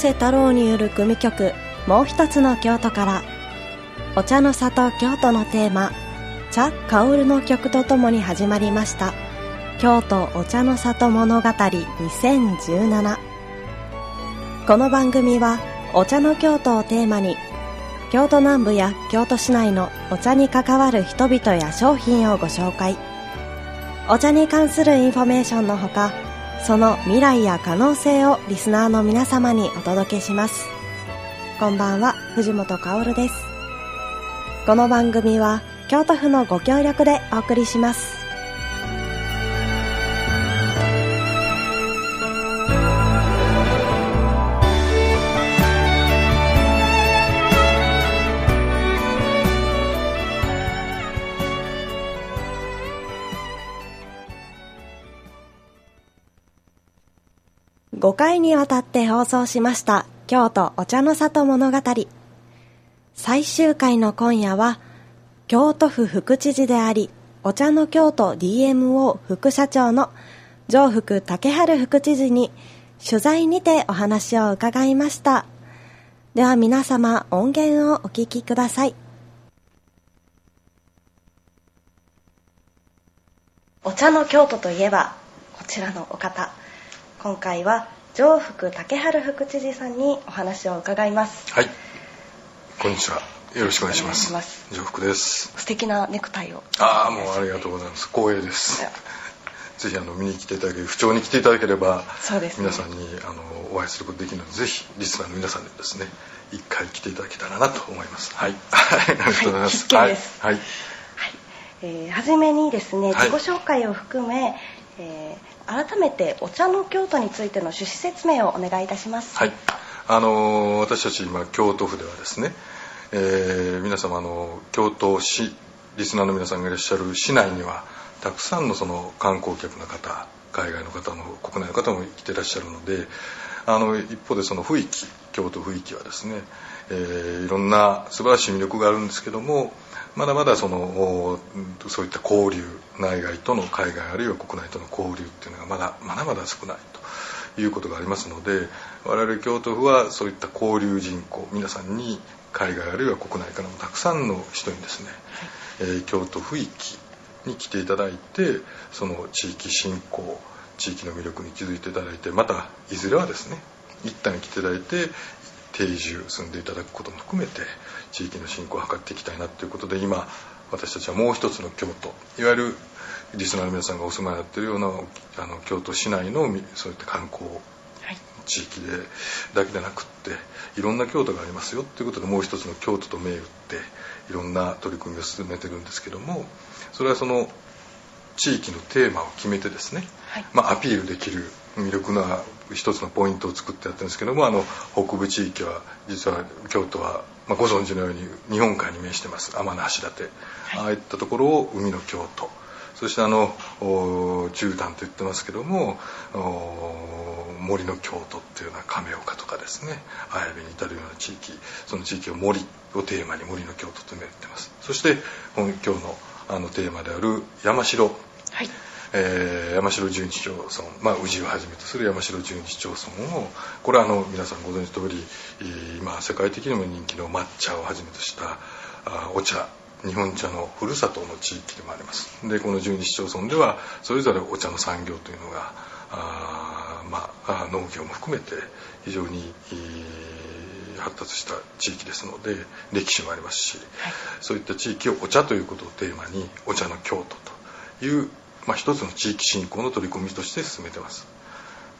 瀬太郎による組曲「もう一つの京都」からお茶の里京都のテーマ「茶薫」の曲とともに始まりました。京都お茶の里物語2017この番組はお茶の京都をテーマに京都南部や京都市内のお茶に関わる人々や商品をご紹介。お茶に関するインフォメーションのほかその未来や可能性をリスナーの皆様にお届けします。こんばんは藤本薫です。この番組は京都府のご協力でお送りします。5回にわたって放送しました京都お茶の里物語。最終回の今夜は京都府副知事でありお茶の京都 DMO 副社長の上福竹春副知事に取材にてお話を伺いました。では皆様音源をお聞きください。お茶の京都といえばこちらのお方。今回は上福竹春副知事さんにお話を伺います。はい。こんにちは。よろしくお願いします。上福です。素敵なネクタイを。ああもうありがとうございます。光栄です。ぜひあの見に来ていただけ不調に来ていただければそうです、ね、皆さんにあのお会いすることできるのでぜひリスナーの皆さんにですね一回来ていただけたらなと思います。はい。ありがとうございます、はい、はい、はい、えー、初めにですね自己紹介を含め、はい、えー改めてお茶の京都についての趣旨説明をお願いいたします。はい。あの私たち今京都府ではですね、えー、皆様の京都市リスナーの皆さんがいらっしゃる市内にはたくさんのその観光客の方海外の方も国内の方も来てらっしゃるのであの一方でその雰囲気京都雰囲気はですね、えー、いろんな素晴らしい魅力があるんですけどもまだまだそのそういった交流内外との海外あるいは国内との交流っていうのがまだまだまだ少ないということがありますので我々京都府はそういった交流人口皆さんに海外あるいは国内からもたくさんの人にですね、えー、京都府域に来ていただいてその地域振興地域の魅力に気づいていただいてまたいずれはですね一旦来ていただいて定住住んでいただくことも含めて地域の振興を図っていきたいなということで今私たちはもう一つの京都いわゆるリスナーの皆さんがお住まいになっているようなあの京都市内のそういった観光地域でだけでなくっていろんな京都がありますよということでもう一つの京都と銘打っていろんな取り組みを進めてるんですけどもそれはその地域のテーマを決めてですね、はい、まあ、アピールできる魅力な一つのポイントを作ってやってるんですけどもあの北部地域は実は京都は、まあ、ご存知のように日本海に面してます。天橋立、はい、ああいったところを海の京都。そしてあの絨毯と言ってますけども森の京都っていうような亀岡とかですね。綾部に至るような地域。その地域を森をテーマに森の京都と言ってます。そして今日のあのテーマである山城、はいえー、山城十二町村、まあ、宇治をはじめとする山城十二町村をこれはあの皆さんご存知通り今世界的にも人気の抹茶をはじめとしたあお茶日本茶のふるさとの地域でもあります。でこの十二市町村ではそれぞれお茶の産業というのがあ、まあ、農業も含めて非常に、発達した地域ですので歴史もありますし、はい、そういった地域をお茶ということをテーマにお茶の京都という、まあ、一つの地域振興の取り組みとして進めてます。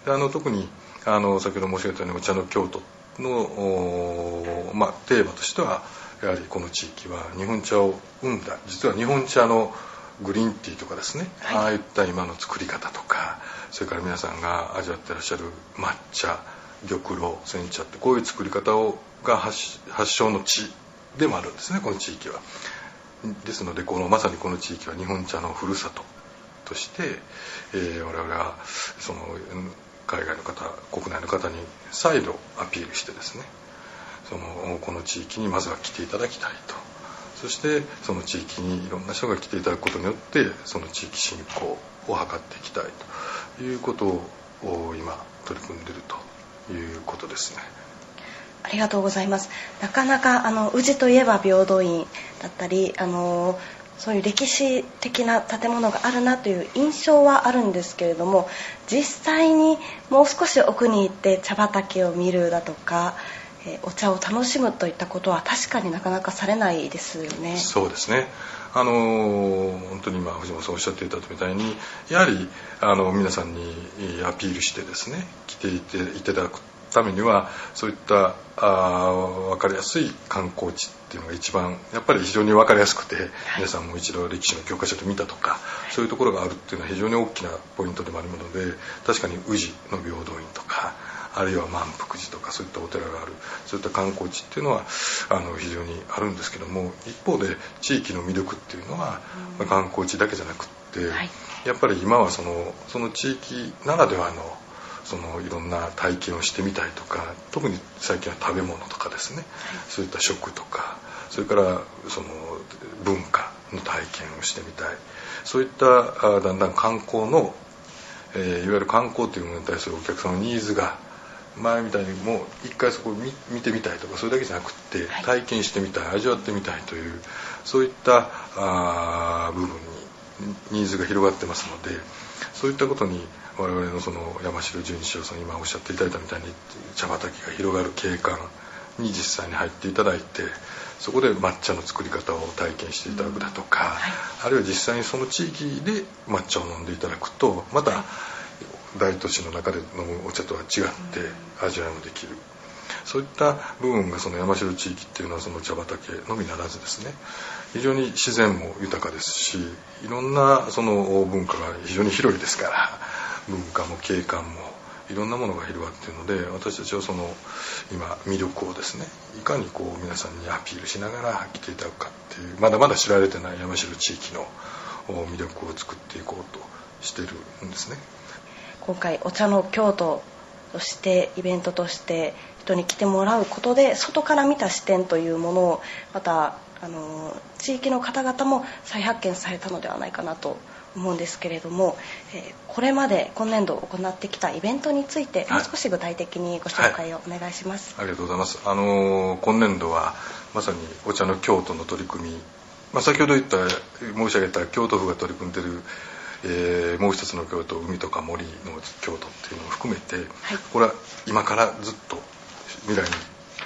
であの特にあの先ほど申し上げたようにお茶の京都の、まあ、テーマとしてはやはりこの地域は日本茶を生んだ実は日本茶のグリーンティーとかですね、はい、ああいった今の作り方とかそれから皆さんが味わってらっしゃる抹茶玉露煎茶ってこういう作り方をが発祥の地でもあるんですねこの地域は。ですのでこのまさにこの地域は日本茶のふるさととして、えー、我々はその海外の方国内の方に再度アピールしてですねそのこの地域にまずは来ていただきたいと。そしてその地域にいろんな人が来ていただくことによってその地域振興を図っていきたいと。いうことを今取り組んでいると。いうことですね。ありがとうございます。なかなかあの宇治といえば平等院だったりあのそういう歴史的な建物があるなという印象はあるんですけれども実際にもう少し奥に行って茶畑を見るだとか、えお茶を楽しむといったことは確かになかなかされないですよね。そうですねあの本当に今藤本さんおっしゃっていたみたいにやはりあの皆さんにアピールしてですね来ていていただくためにはそういったあ分かりやすい観光地っていうのが一番やっぱり非常に分かりやすくて、はい、皆さんも一度歴史の教科書で見たとか、そういうところがあるっていうのは非常に大きなポイントでもあるので確かに宇治の平等院とかあるいは満腹寺とかそういったお寺があるそういった観光地っていうのはあの非常にあるんですけども一方で地域の魅力っていうのは、まあ、観光地だけじゃなくって、はい、やっぱり今はそのその地域ならではのそのいろんな体験をしてみたいとか特に最近は食べ物とかですね、はい、そういった食とかそれからその文化の体験をしてみたい。そういっただんだん観光の、えー、いわゆる観光というものに対するお客さんのニーズが前みたいにもう一回そこを見てみたいとかそれだけじゃなくって体験してみたい味わってみたいというそういったあ部分にニーズが広がってますのでそういったことに我々のその山城純一郎さん今おっしゃっていただいたみたいに茶畑が広がる景観に実際に入っていただいてそこで抹茶の作り方を体験していただくだとか、はい、あるいは実際にその地域で抹茶を飲んでいただくとまた大都市の中で飲むお茶とは違って味わいもできる。そういった部分がその山城地域っていうのはその茶畑のみならずですね非常に自然も豊かですしいろんなその文化が非常に広いですから文化も景観もいろんなものが広がっているので私たちはその今魅力をですねいかにこう皆さんにアピールしながら来ていただくかっていうまだまだ知られてない山城地域の魅力を作っていこうとしてるんですね。今回お茶の京都としてイベントとして人に来てもらうことで外から見た視点というものをまたあの地域の方々も再発見されたのではないかなと思うんですけれども、えー、これまで今年度行ってきたイベントについて、もう少し具体的にご紹介をお願いします、はい、ありがとうございます。あの今年度はまさにお茶の京都の取り組み、まあ、先ほど言った申し上げた京都府が取り組んでるえー、もう一つの京都海とか森の京都っていうのも含めて、はい、これは今からずっと未来に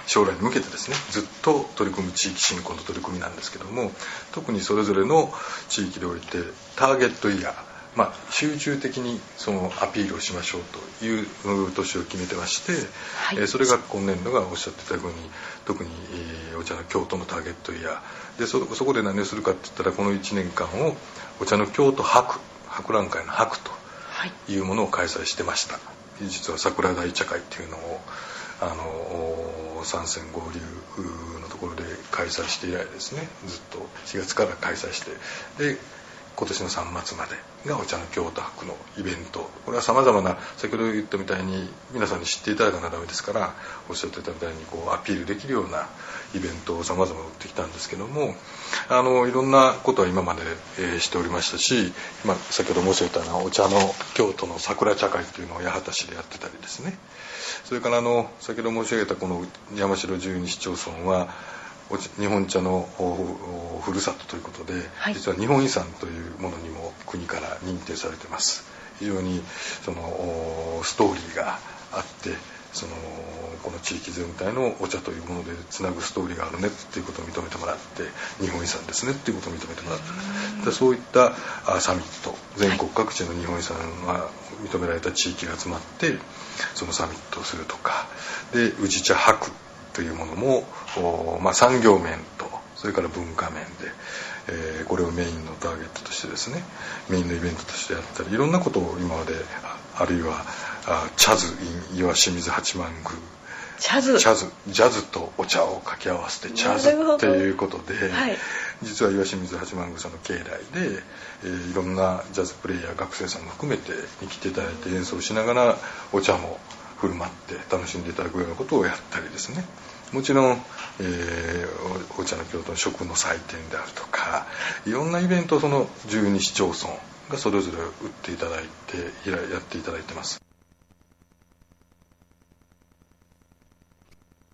将来に向けてですねずっと取り組む地域振興の取り組みなんですけども特にそれぞれの地域でおいてターゲットイヤーまあ、集中的にそのアピールをしましょうという年を決めてまして、はい、えそれが今年度がおっしゃってたように特に、えー、お茶の京都のターゲットイヤー。でそこで何をするかって言ったらこの1年間をお茶の京都博博覧会の博とい。うものを開催してました、はい、実は桜大茶会っていうのをあの参戦合流のところで開催して以来ですね。ずっと4月から開催して。で今年の3月までがお茶の京都博のイベント。これはさまざまな先ほど言ったみたいに皆さんに知っていただかなダメですからおっしゃってたみたいにこうアピールできるようなイベントをさまざま打ってきたんですけどもあのいろんなことは今まで、えー、しておりましたし、まあ、先ほど申し上げたようなお茶の京都の桜茶会っていうのを八幡市でやってたりですね。それからあの先ほど申し上げたこの山城十二市町村は日本茶のふるさとということで、はい、実は日本遺産というものにも国から認定されてます。非常にそのストーリーがあってそのこの地域全体のお茶というものでつなぐストーリーがあるねっていうことを認めてもらって日本遺産ですねっていうことを認めてもらってそういったサミット全国各地の日本遺産が認められた地域が集まってそのサミットをするとか。で宇治茶博というものも、まあ、産業面とそれから文化面で、えー、これをメインのターゲットとしてですねメインのイベントとしてやったりいろんなことを今まであるいはあチャズイン岩清水八幡宮チャズ。チャズ。ジャズとお茶を掛け合わせてチャズっていうことで、はい、実は岩清水八幡宮さんの境内で、えー、いろんなジャズプレイヤー学生さんも含めてに来ていただいて演奏しながらお茶も振る舞って楽しんでいただくようなことをやったりですね。もちろん、えー、お茶の京都の食の祭典であるとかいろんなイベントをその十二市町村がそれぞれ売っていただいてやっていただいてます。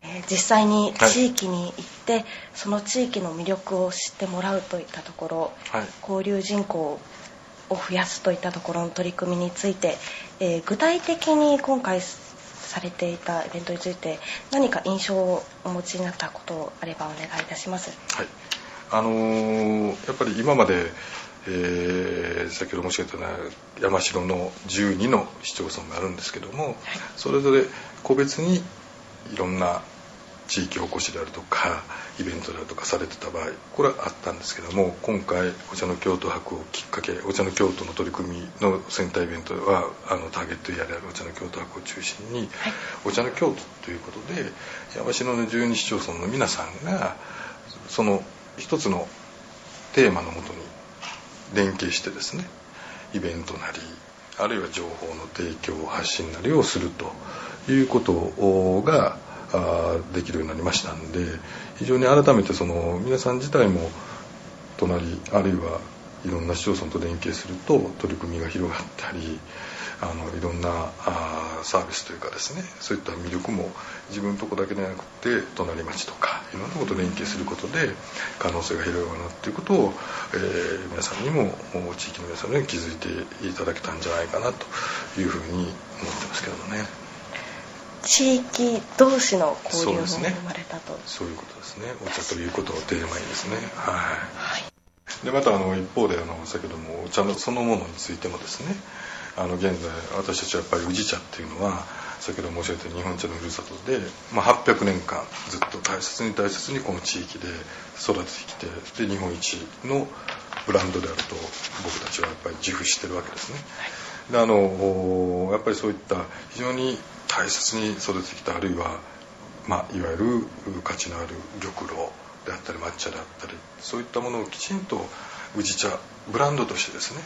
ええー実際に地域に行って、その地域の魅力を知ってもらうといったところ、はい。交流人口を増やすといったところの取り組みについて、えー具体的に今回されていたイベントについて何か印象をお持ちになったことあればお願いいたします。はい。あのーやっぱり今まで、えー先ほど申し上げたような山城の12の市町村があるんですけども、それぞれ個別にいろんな地域おこしであるとかイベントであるとかされてた場合これはあったんですけども今回お茶の京都博をきっかけお茶の京都の取り組みのセンターイベントはあのターゲットエリアであるお茶の京都博を中心に、お茶の京都ということで山城の12市町村の皆さんがその一つのテーマのもとに連携してですねイベントなりあるいは情報の提供発信なりをするということができるようになりましたんで非常に改めてその皆さん自体も隣あるいはいろんな市町村と連携すると取り組みが広がったりあのいろんなあサービスというかですねそういった魅力も自分のとこだけでなくて隣町とかいろんなとこと連携することで可能性が広がるなっていうことを、えー皆さんにも地域の皆さんに気づいていただけたんじゃないかなというふうに思ってますけどもね。地域同士の交流も生まれたと。そういうことですねお茶ということをテーマにですねはいはい。でまたあの一方であの先ほどもお茶のそのものについてもですねあの現在私たちはやっぱり宇治茶っていうのは先ほど申し上げた日本茶のふるさとで、まあ、800年間ずっと大切に大切にこの地域で育ててきてで日本一のブランドであると僕たちはやっぱり自負してるわけですね。であのやっぱりそういった非常に大切に育ててきたあるいはまあ、いわゆる価値のある玉露であったり抹茶であったりそういったものをきちんと宇治茶ブランドとしてですね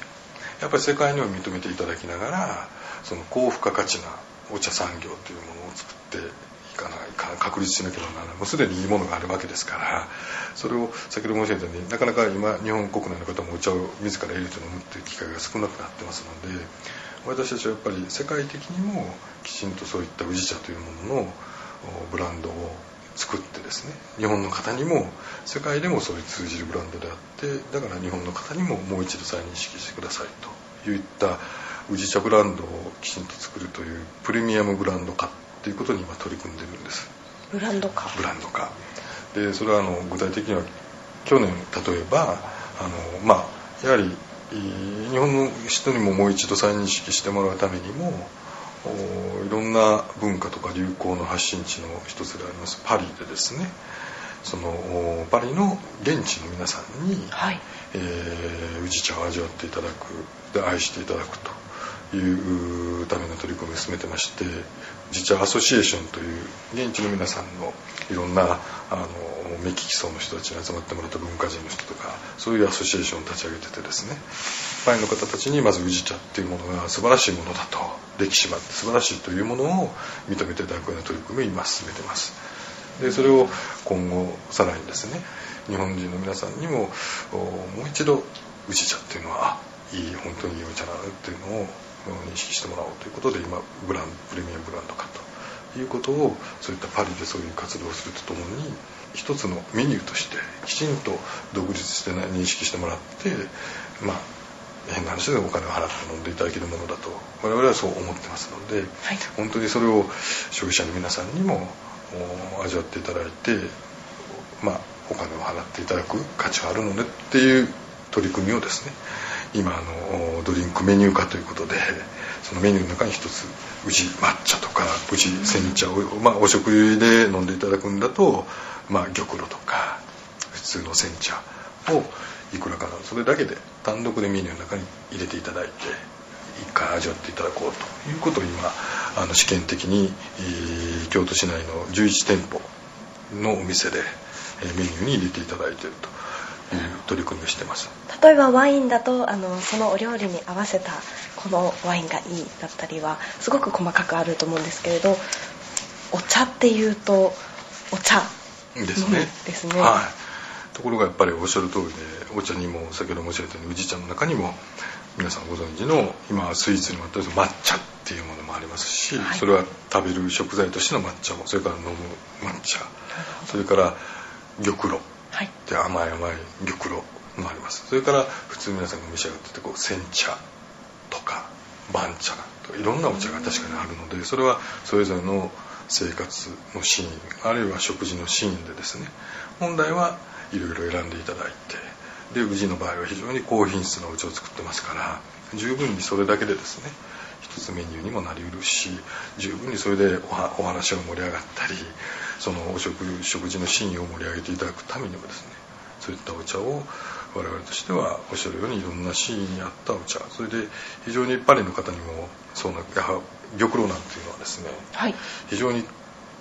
やっぱり世界にも認めていただきながらその高付加価値なお茶産業というものを作っていかないか確立しなければならない。もうすでにいいものがあるわけですからそれを先ほど申し上げたようになかなか今日本国内の方もお茶を自ら入れて飲むっていう機会が少なくなってますので私たちはやっぱり世界的にもきちんとそういった宇治茶というもののブランドを作ってですね日本の方にも世界でもそういう通じるブランドであってだから日本の方にももう一度再認識してくださいといった宇治茶ブランドをきちんと作るというプレミアムブランド化っていうことに今取り組んでるんですブランド化。ブランド化でそれはあの具体的には去年例えばあのまあやはりい日本の人にももう一度再認識してもらうためにもおいろんな文化とか流行の発信地の一つでありますパリでですねそのおパリの現地の皆さんに、はい。えー宇治茶を味わっていただくで愛していただくというための取り組みを進めてまして宇治アソシエーションという現地の皆さんのいろんなあの目利き層の人たちに集まってもらった文化人の人とかそういうアソシエーションを立ち上げててですねパリの方たちにまず宇治茶っていうものが素晴らしいものだと歴史があって素晴らしいというものを認めていただくような取り組みを今進めてます。でそれを今後さらにですね日本人の皆さんにももう一度宇治茶っていうのはいい本当にいいお茶だなっていうのを認識してもらおうということで今ブランプレミアムブランド化ということをそういったパリでそういう活動をするとともに一つのメニューとしてきちんと独立してね認識してもらってまあ変な話でお金を払って飲んでいただけるものだと我々はそう思ってますので、はい。本当にそれを消費者の皆さんにもお味わっていただいてまあお金を払っていただく価値はあるのねっていう取り組みをですね今あのドリンクメニュー化ということでそのメニューの中に一つ宇治抹茶とか宇治煎茶を、まあ、お食事で飲んでいただくんだと、まあ、玉露とか普通の煎茶をいくらかなそれだけで単独でメニューの中に入れていただいて一回味わっていただこうということを今あの試験的に、えー京都市内の11店舗のお店で、えーメニューに入れていただいているという取り組みをしてます。例えばワインだとあのそのお料理に合わせたこのワインがいいだったりはすごく細かくあると思うんですけれどお茶っていうとお茶ですね,、うんですね。はい、ところがやっぱりおっしゃる通りでお茶にも先ほど申し上げたように宇治茶の中にも皆さんご存知の今スイーツにもあった抹茶っていうものもありますし、はい。それは食べる食材としての抹茶もそれから飲む抹茶それから玉露はいで甘い甘い玉露もあります。それから普通皆さんが召し上がっててこう煎茶とか番茶とかいろんなお茶が確かにあるのでそれはそれぞれの生活のシーンあるいは食事のシーンでですね本来はいろいろ選んでいただいてで宇治の場合は非常に高品質なお茶を作ってますから十分にそれだけでですね一つメニューにもなりうるし十分にそれでお話が盛り上がったりそのお食食事のシーンを盛り上げていただくためにもですねそういったお茶を我々としてはおっしゃるようにいろんなシーンに合ったお茶。それで非常にパリの方にもそうな玉露なんていうのはですねはい。非常に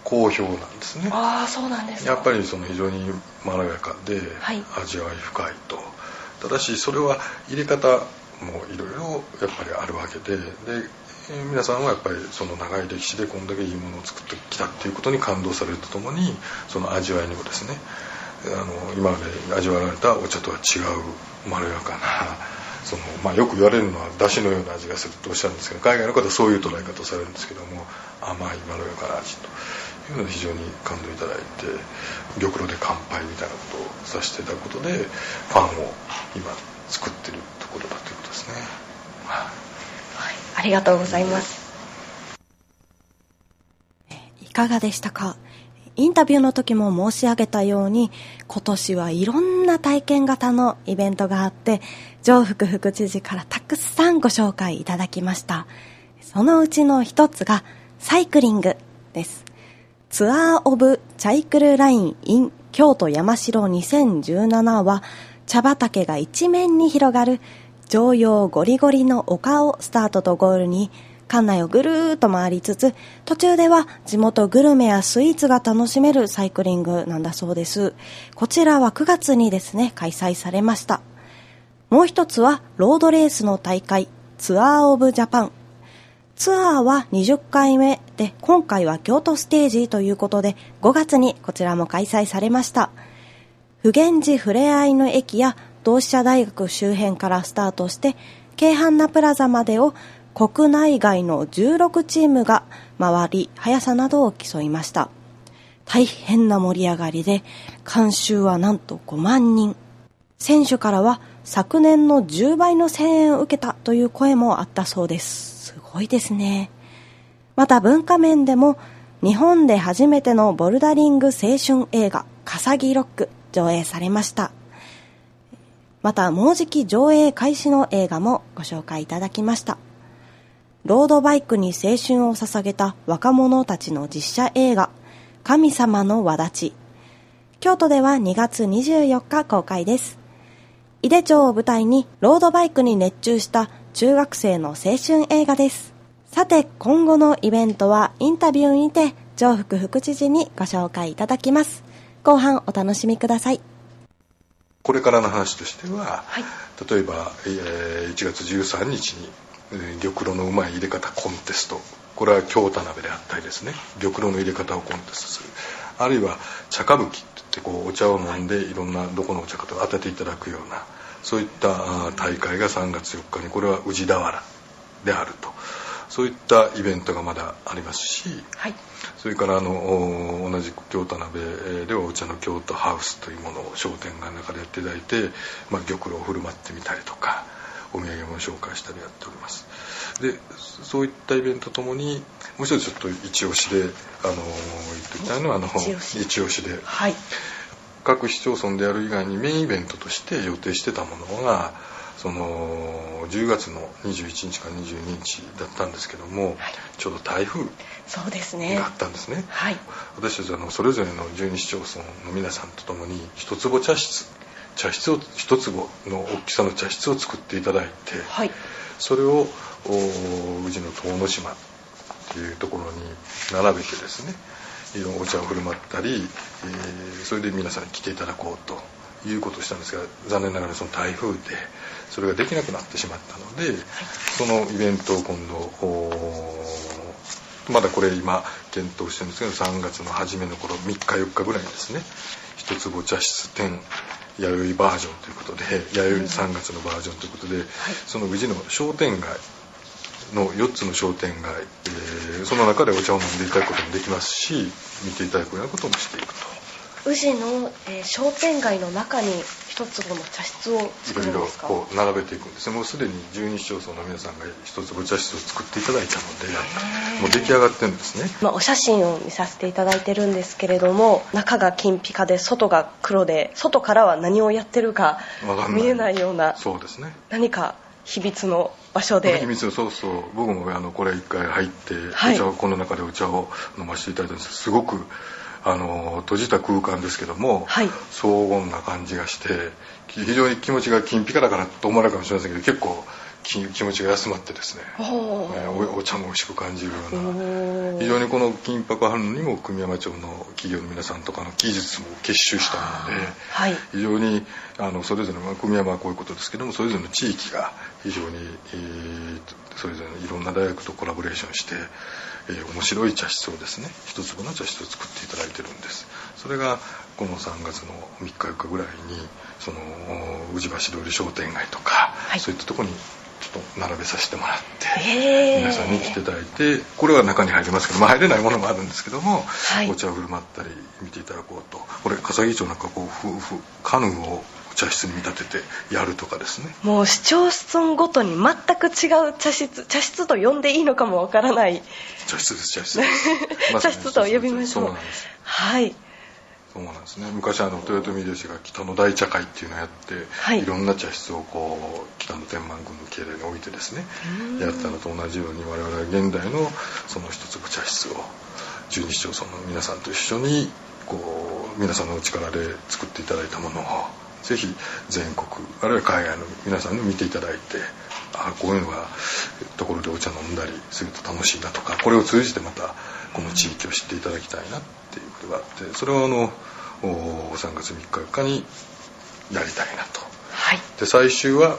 好評なんですね。ああそうなんですか。やっぱりその非常にまろやかではい。味わい深いと、ただしそれは入れ方もいろいろやっぱりあるわけでで、えー皆さんはやっぱりその長い歴史でこんだけいいものを作ってきたっていうことに感動されるとともにその味わいにもですねあの今まで味わわれたお茶とは違うまろやかな その、まあ、よく言われるのは出汁のような味がするとおっしゃるんですけど海外の方はそういう捉え方をされるんですけども甘いまろやかな味というので非常に感動いただいて玉露で乾杯みたいなことをさせていただくことでファンを今作ってるところだということですね。はいはい、ありがとうございます。いかがでしたか？インタビューの時も申し上げたように、今年はいろんな体験型のイベントがあって、上福副知事からたくさんご紹介いただきました。そのうちの一つが、サイクリングです。ツアーオブチャイクルライン in 京都山城2017は茶畑が一面に広がる常用ゴリゴリの丘をスタートとゴールに館内をぐるーっと回りつつ途中では地元グルメやスイーツが楽しめるサイクリングなんだそうです。こちらは9月にですね開催されました。もう一つはロードレースの大会ツアーオブジャパン。ツアーは20回目で、今回は京都ステージということで、5月にこちらも開催されました。普賢寺ふれあいの駅や同志社大学周辺からスタートして、京阪那プラザまでを国内外の16チームが回り、速さなどを競いました。大変な盛り上がりで、観衆はなんと5万人。選手からは昨年の10倍の声援を受けたという声もあったそうです。すごいですね。また文化面でも日本で初めてのボルダリング青春映画「かさぎロック」上映されました。またもうじき上映開始の映画もご紹介いただきました。ロードバイクに青春を捧げた若者たちの実写映画「神様の輪立ち」京都では2月24日公開です。井手町を舞台にロードバイクに熱中した中学生の青春映画です。さて、今後のイベントはインタビューにて、上福副知事にご紹介いただきます。後半お楽しみください。これからの話としては、はい例えば、えー1月13日に、えー玉露のうまい入れ方コンテスト。これは京田鍋であったりですね。玉露の入れ方をコンテストする。あるいは茶歌舞伎って言ってこうお茶を飲んでい。ろんなどこのお茶かと当てていただくようなそういった大会が3月4日にこれは宇治田原であると。そういったイベントがまだありますしはい。それからあのお同じく京都鍋ではお茶の京都ハウスというものを商店街の中でやっていただいて、まあ、玉露を振る舞ってみたりとかお土産も紹介したりやっております。でそういったイベントともにもう一つちょっと一押しであの言っておきたいのはあの一押し。で。はい。各市町村でやる以外にメインイベントとして予定してたものがその10月の21日から22日だったんですけども、ちょうど台風そうですね。があったんですね。はい。私たちはあのそれぞれの十二市町村の皆さんと共に一坪茶室茶室を一坪の大きさの茶室を作っていただいて、はい。それをお宇治の遠野島っていうところに並べてですねいろんなお茶を振る舞ったり、えーそれで皆さんに来ていただこうということをしたんですが残念ながらその台風でそれができなくなってしまったので、そのイベントを今度おまだこれ今検討してるんですけど3月の初めの頃3日4日ぐらいにですね一坪茶室店弥生バージョンということで弥生3月のバージョンということで、その宇治の商店街の4つの商店街、えーその中でお茶を飲んでいただくこともできますし見ていただくようなこともしていくと。宇治の、えー商店街の中に一坪の茶室をいろいろ作るんですか？こう並べていくんですね。もうすでに十二市町村の皆さんが一つお茶室を作っていただいたのでもう出来上がってるんですね。まあ、お写真を見させていただいてるんですけれども中が金ピカで外が黒で外からは何をやってるか見えないようなそうですね。何か秘密の場所で。秘密をそうそう。僕もあのこれ一回入って、はい。お茶をこの中でお茶を飲ませていただいたんですすごくあの閉じた空間ですけども、はい。荘厳な感じがして非常に気持ちが金ピカだからと思われるかもしれませんけど結構気気持ちが休まってですね、お茶も美味しく感じるような非常にこの金箔反応にも久美山町の企業の皆さんとかの技術も結集したもので、はい。非常にあのそれぞれまあ久美山はこういうことですけどもそれぞれの地域が非常に、えーそれぞれいろんな大学とコラボレーションして、えー面白い茶室をですね一粒の茶室を作っていただいてるんです。それがこの3月の3日4日ぐらいにその宇治橋通り商店街とか、い。そういったところにちょっと並べさせてもらって、皆さんに来ていただいてこれは中に入りますけど、まあ、入れないものもあるんですけども、はい。お茶を振る舞ったり見ていただこうと。これ笠木町なんかこうふふカヌーをお茶室に見立ててやるとかですね。もう市町村ごとに全く違う茶室茶室と呼んでいいのかもわからない。茶室です茶室 です。茶室と呼びましょう。そうなんです。はい。そうなんですね。昔あの豊臣秀吉が北の大茶会っていうのをやって、はい。い、ろんな茶室をこう北の天満宮の境内に置いてですねやったのと同じように我々は現代のその一粒茶室を十二市町村の皆さんと一緒にこう皆さんのお力で作っていただいたものをぜひ全国あるいは海外の皆さんに見ていただいてあこういうのがところでお茶飲んだりすると楽しいなとかこれを通じてまたこの地域を知っていただきたいなっていうことがあってそれをあのお3月3日4日にやりたいなと。はい。で最終は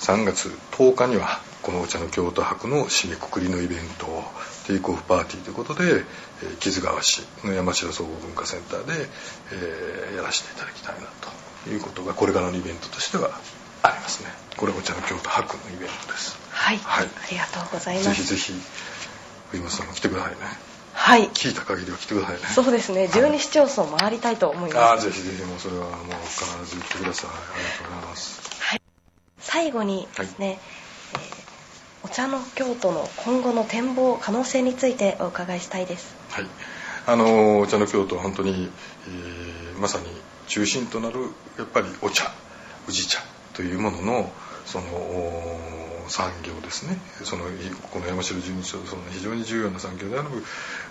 3月10日にはこのお茶の京都博の締めくくりのイベントをテイクオフパーティーということで、えー木津川市の山城総合文化センターで、えーやらせていただきたいなということがこれからのイベントとしてはありますね。これお茶の京都博のイベントです。はい、はい。ありがとうございます。ぜひぜひ藤本さんも来てくださいね。はい。聞いた限りは来てくださいね。そうですね。12市町村回りたいと思いああますぜひぜひもうそれはもう必ず来てください。ありがとうございます。最後にですね、えーお茶の京都の今後の展望可能性についてお伺いしたいです。はい、あのお茶の京都は本当に、えーまさに中心となるやっぱりお茶宇治茶というもののその産業ですね。そのこの山城十二町その非常に重要な産業である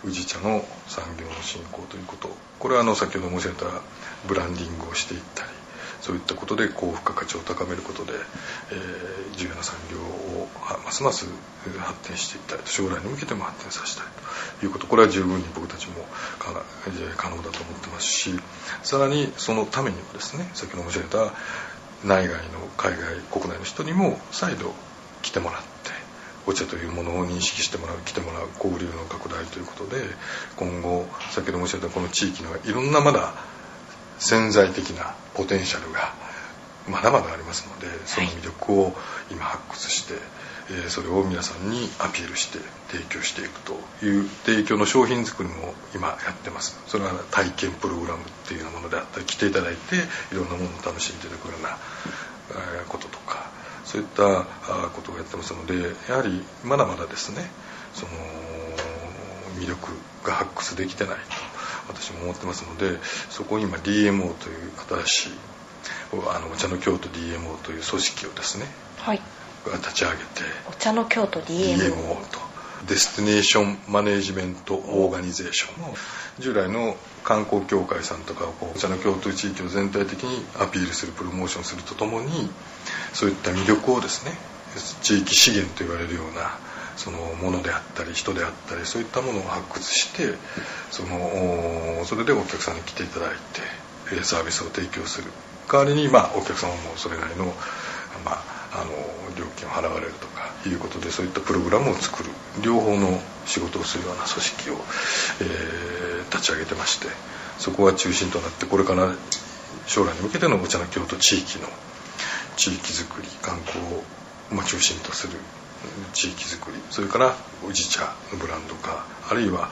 宇治茶の産業の振興ということ。これはあの先ほど申し上げたブランディングをしていったりそういったことで高付加価値を高めることで、えー重要な産業をますます発展していったりと将来に向けても発展させたいということこれは十分に僕たちも可能だと思ってますしさらにそのためにもですね先ほど申し上げた内外の海外国内の人にも再度来てもらってお茶というものを認識してもらう来てもらう交流の拡大ということで今後先ほど申し上げたこの地域のいろんなまだ潜在的なポテンシャルがまだまだありますのでその魅力を今発掘して、えーそれを皆さんにアピールして提供していくという提供の商品作りも今やってます。それは体験プログラムっていうようなものであったり来ていただいていろんなものを楽しんでいただくようなえーこととかそういったことをやってますのでやはりまだまだですねその魅力が発掘できてないと私も思ってますのでそこに今 DMO という新しいおあのお茶の京都 DMO という組織をですねはい。立ち上げてお茶の京都 DMO DMO と Destination Management Organization の従来の観光協会さんとかをこうお茶の京都地域を全体的にアピールするプロモーションするとともにそういった魅力をですね地域資源と言われるようなそのものであったり人であったりそういったものを発掘してそのそれでお客さんに来ていただいてサービスを提供する。代わりに、まあ、お客様もそれなりの,、まあ、あの料金を払われるとかいうことでそういったプログラムを作る。両方の仕事をするような組織を、え立ち上げてましてそこが中心となってこれから将来に向けてのお茶の京都地域の地域づくり観光を中心とする地域づくりそれから宇治茶のブランド化あるいは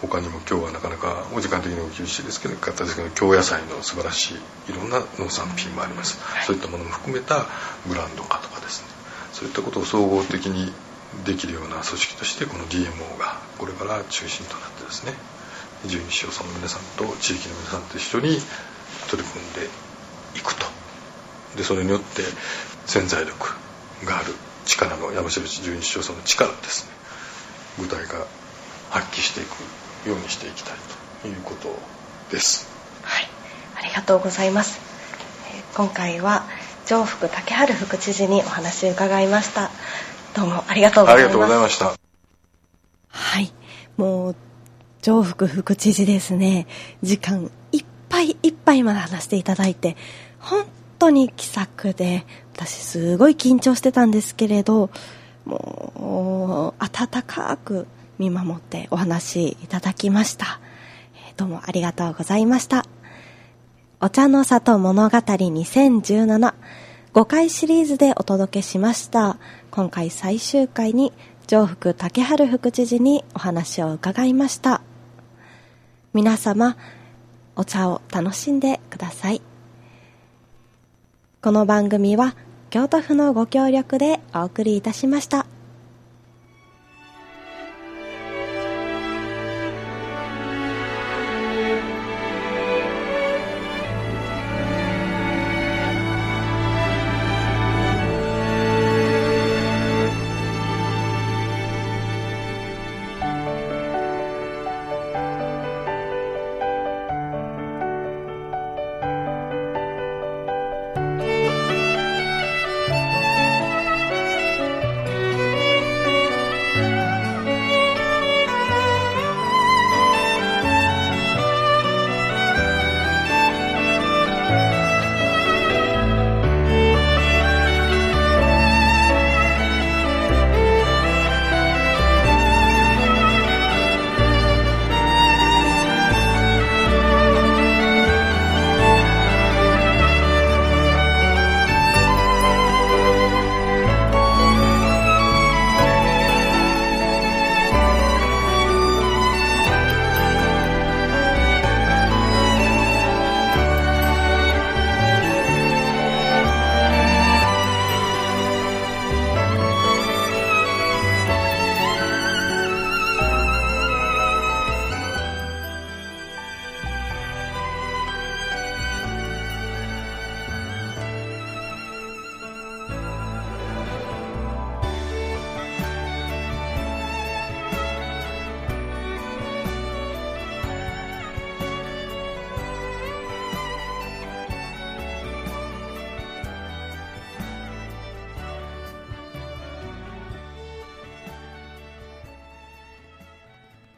他にも今日はなかなかお時間的にも厳しいですけど方ですけど京野菜の素晴らしいいろんな農産品もあります、はい、そういったものも含めたブランド化とかですね。そういったことを総合的にできるような組織としてこの DMO がこれから中心となってですね。十二市町村の皆さんと地域の皆さんと一緒に取り組んでいくと。でそれによって潜在力がある力の山城市十二市町村の力ですね具体化発揮していくようにしていきたいということです。はい。ありがとうございます。今回は上福竹春副知事にお話を伺いました。どうもありがとうございますありがとうございました。はい。もう上福副知事ですね。時間いっぱいいっぱいまで話していただいて本当に気さくで私すごい緊張してたんですけれどもう温かく見守ってお話いただきました。どうもありがとうございました。お茶の里物語2017 5回シリーズでお届けしました。今回最終回に上福竹春副知事にお話を伺いました。皆様、お茶を楽しんでください。この番組は京都府のご協力でお送りいたしました。